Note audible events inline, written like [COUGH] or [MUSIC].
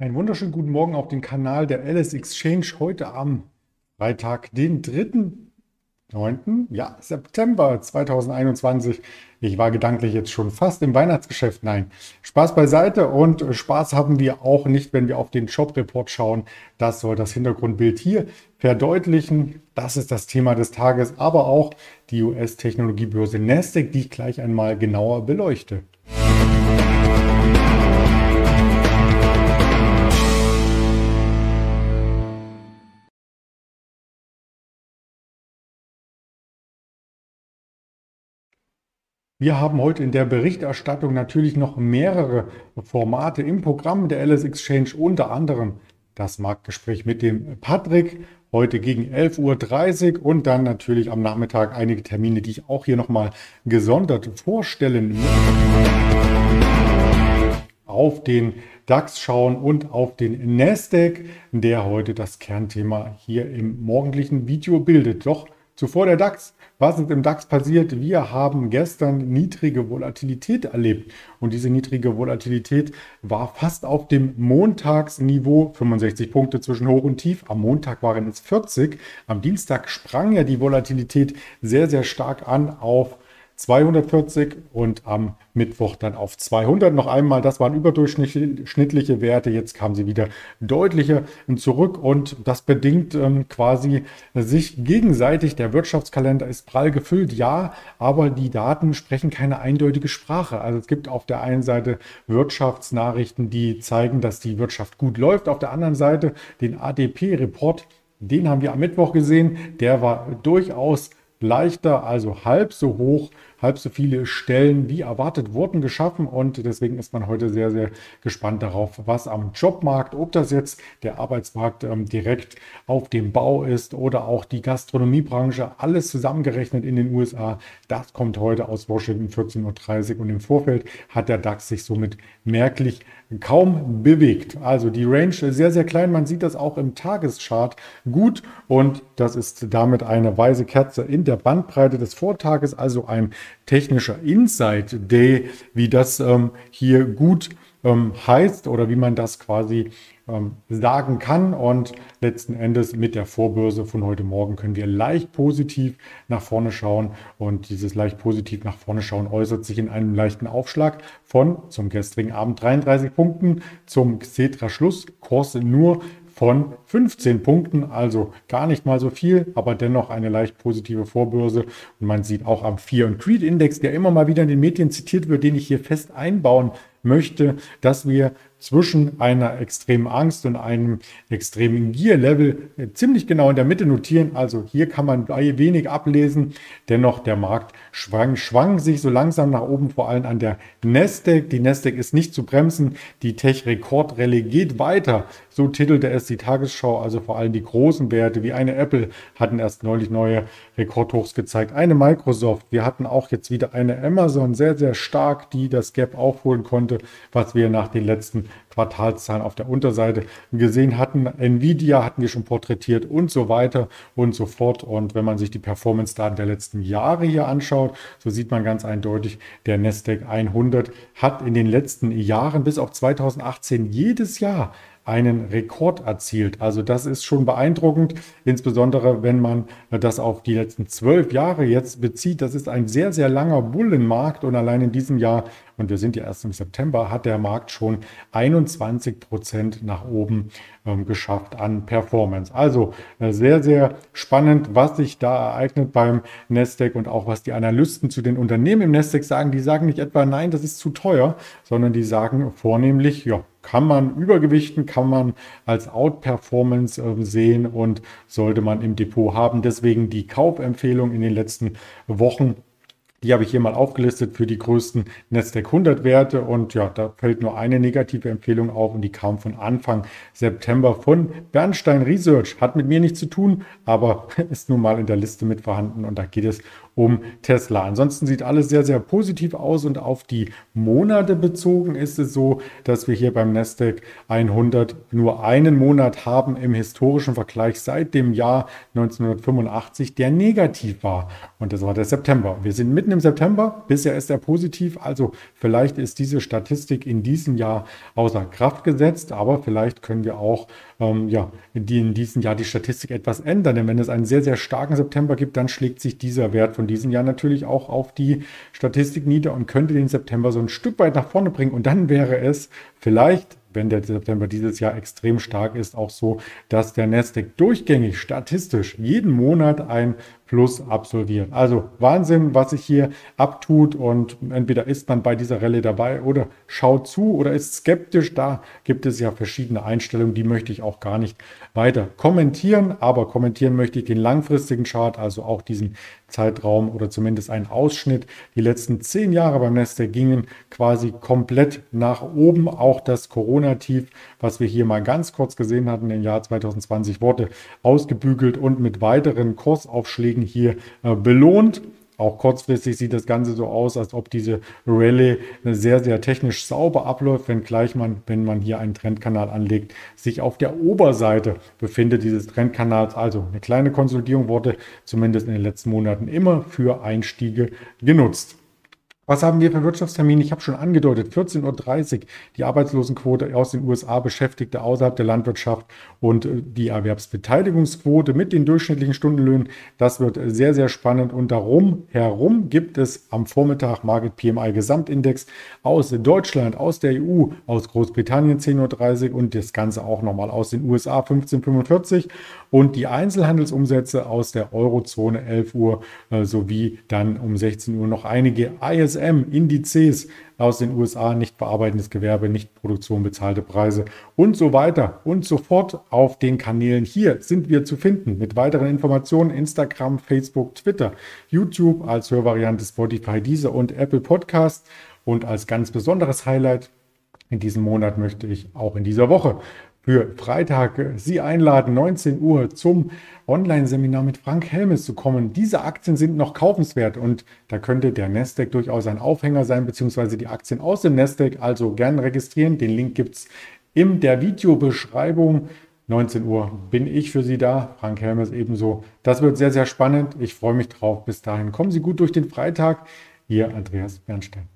Einen wunderschönen guten Morgen auf den Kanal der LS Exchange heute am Freitag, den 3.9. Ja, September 2021. Ich war gedanklich jetzt schon fast im Weihnachtsgeschäft. Nein, Spaß beiseite und Spaß haben wir auch nicht, wenn wir auf den Shop-Report schauen. Das soll das Hintergrundbild hier verdeutlichen. Das ist das Thema des Tages, aber auch die US-Technologiebörse Nasdaq, die ich gleich einmal genauer beleuchte. Wir haben heute in der Berichterstattung natürlich noch mehrere Formate im Programm der LS Exchange, unter anderem das Marktgespräch mit dem Patrick heute gegen 11.30 Uhr und dann natürlich am Nachmittag einige Termine, die ich auch hier nochmal gesondert vorstellen möchte. Auf den DAX schauen und auf den Nasdaq, der heute das Kernthema hier im morgendlichen Video bildet. Doch Zuvor der DAX. Was ist im DAX passiert? Wir haben gestern niedrige Volatilität erlebt. Und diese niedrige Volatilität war fast auf dem Montagsniveau. 65 Punkte zwischen Hoch und Tief. Am Montag waren es 40. Am Dienstag sprang ja die Volatilität sehr, sehr stark an auf 240 und am Mittwoch dann auf 200 noch einmal. Das waren überdurchschnittliche Werte. Jetzt kamen sie wieder deutlicher zurück und das bedingt ähm, quasi sich gegenseitig. Der Wirtschaftskalender ist prall gefüllt, ja, aber die Daten sprechen keine eindeutige Sprache. Also es gibt auf der einen Seite Wirtschaftsnachrichten, die zeigen, dass die Wirtschaft gut läuft. Auf der anderen Seite den ADP-Report, den haben wir am Mittwoch gesehen. Der war durchaus leichter, also halb so hoch halb so viele Stellen wie erwartet wurden geschaffen. Und deswegen ist man heute sehr, sehr gespannt darauf, was am Jobmarkt, ob das jetzt der Arbeitsmarkt ähm, direkt auf dem Bau ist oder auch die Gastronomiebranche, alles zusammengerechnet in den USA, das kommt heute aus Washington 14.30 Uhr und im Vorfeld hat der DAX sich somit merklich kaum bewegt. Also die Range sehr, sehr klein. Man sieht das auch im Tageschart gut. Und das ist damit eine weiße Kerze in der Bandbreite des Vortages, also ein technischer Insight Day, wie das ähm, hier gut ähm, heißt oder wie man das quasi ähm, sagen kann. Und letzten Endes mit der Vorbörse von heute Morgen können wir leicht positiv nach vorne schauen. Und dieses leicht positiv nach vorne schauen äußert sich in einem leichten Aufschlag von zum gestrigen Abend 33 Punkten zum Xetra Schlusskurs nur von 15 Punkten, also gar nicht mal so viel, aber dennoch eine leicht positive Vorbörse. Und man sieht auch am Fear and Creed Index, der immer mal wieder in den Medien zitiert wird, den ich hier fest einbauen möchte, dass wir zwischen einer extremen Angst und einem extremen Gier-Level ziemlich genau in der Mitte notieren. Also hier kann man wenig ablesen. Dennoch der Markt schwang, schwang sich so langsam nach oben, vor allem an der Nasdaq. Die Nasdaq ist nicht zu bremsen. Die Tech-Rekordrallye geht weiter. So titelte es die Tagesschau. Also vor allem die großen Werte wie eine Apple hatten erst neulich neue Rekordhochs gezeigt. Eine Microsoft. Wir hatten auch jetzt wieder eine Amazon sehr, sehr stark, die das Gap aufholen konnte, was wir nach den letzten Quartalszahlen auf der Unterseite gesehen hatten. Nvidia hatten wir schon porträtiert und so weiter und so fort. Und wenn man sich die Performance-Daten der letzten Jahre hier anschaut, so sieht man ganz eindeutig, der Nasdaq 100 hat in den letzten Jahren bis auf 2018 jedes Jahr einen Rekord erzielt. Also das ist schon beeindruckend, insbesondere wenn man das auf die letzten zwölf Jahre jetzt bezieht. Das ist ein sehr, sehr langer Bullenmarkt und allein in diesem Jahr, und wir sind ja erst im September, hat der Markt schon 21 Prozent nach oben ähm, geschafft an Performance. Also äh, sehr, sehr spannend, was sich da ereignet beim Nasdaq und auch was die Analysten zu den Unternehmen im Nasdaq sagen. Die sagen nicht etwa, nein, das ist zu teuer, sondern die sagen vornehmlich, ja, kann man übergewichten, kann man als Outperformance äh, sehen und sollte man im Depot haben. Deswegen die Kaufempfehlung in den letzten Wochen die habe ich hier mal aufgelistet für die größten Nasdaq 100 Werte und ja, da fällt nur eine negative Empfehlung auf und die kam von Anfang September von Bernstein Research. Hat mit mir nichts zu tun, aber [LAUGHS] ist nun mal in der Liste mit vorhanden und da geht es um Tesla. Ansonsten sieht alles sehr, sehr positiv aus und auf die Monate bezogen ist es so, dass wir hier beim Nasdaq 100 nur einen Monat haben im historischen Vergleich seit dem Jahr 1985, der negativ war. Und das war der September. Wir sind mitten im September. Bisher ist er positiv. Also vielleicht ist diese Statistik in diesem Jahr außer Kraft gesetzt, aber vielleicht können wir auch ähm, ja, in diesem Jahr die Statistik etwas ändern. Denn wenn es einen sehr, sehr starken September gibt, dann schlägt sich dieser Wert von diesem Jahr natürlich auch auf die Statistik nieder und könnte den September so ein Stück weit nach vorne bringen. Und dann wäre es vielleicht wenn der September dieses Jahr extrem stark ist, auch so, dass der Nasdaq durchgängig statistisch jeden Monat ein Plus absolviert. Also Wahnsinn, was sich hier abtut und entweder ist man bei dieser Rallye dabei oder schaut zu oder ist skeptisch. Da gibt es ja verschiedene Einstellungen, die möchte ich auch gar nicht weiter kommentieren, aber kommentieren möchte ich den langfristigen Chart, also auch diesen Zeitraum oder zumindest einen Ausschnitt. Die letzten zehn Jahre beim Nasdaq gingen quasi komplett nach oben. Auch das Corona-Tief, was wir hier mal ganz kurz gesehen hatten im Jahr 2020, wurde ausgebügelt und mit weiteren Kursaufschlägen hier äh, belohnt. Auch kurzfristig sieht das Ganze so aus, als ob diese Rallye sehr, sehr technisch sauber abläuft, wenngleich man, wenn man hier einen Trendkanal anlegt, sich auf der Oberseite befindet dieses Trendkanals. Also eine kleine Konsolidierung wurde zumindest in den letzten Monaten immer für Einstiege genutzt. Was haben wir für Wirtschaftstermine? Ich habe schon angedeutet, 14.30 Uhr die Arbeitslosenquote aus den USA, Beschäftigte außerhalb der Landwirtschaft und äh, die Erwerbsbeteiligungsquote mit den durchschnittlichen Stundenlöhnen. Das wird sehr, sehr spannend. Und darum herum gibt es am Vormittag Market PMI Gesamtindex aus Deutschland, aus der EU, aus Großbritannien 10.30 Uhr und das Ganze auch nochmal aus den USA 15.45 Uhr und die Einzelhandelsumsätze aus der Eurozone 11 Uhr äh, sowie dann um 16 Uhr noch einige ISM-Indizes aus den USA, nicht verarbeitendes Gewerbe, nicht Produktion, bezahlte Preise und so weiter und so fort. Auf den Kanälen hier sind wir zu finden mit weiteren Informationen Instagram, Facebook, Twitter, YouTube als Hörvariante Spotify, Deezer und Apple Podcast und als ganz besonderes Highlight in diesem Monat möchte ich auch in dieser Woche für Freitag Sie einladen, 19 Uhr zum Online-Seminar mit Frank Helmes zu kommen. Diese Aktien sind noch kaufenswert und da könnte der Nasdaq durchaus ein Aufhänger sein, beziehungsweise die Aktien aus dem Nasdaq. Also gern registrieren. Den Link gibt es in der Videobeschreibung. 19 Uhr bin ich für Sie da, Frank Helmes ebenso. Das wird sehr, sehr spannend. Ich freue mich drauf. Bis dahin kommen Sie gut durch den Freitag. Ihr Andreas Bernstein.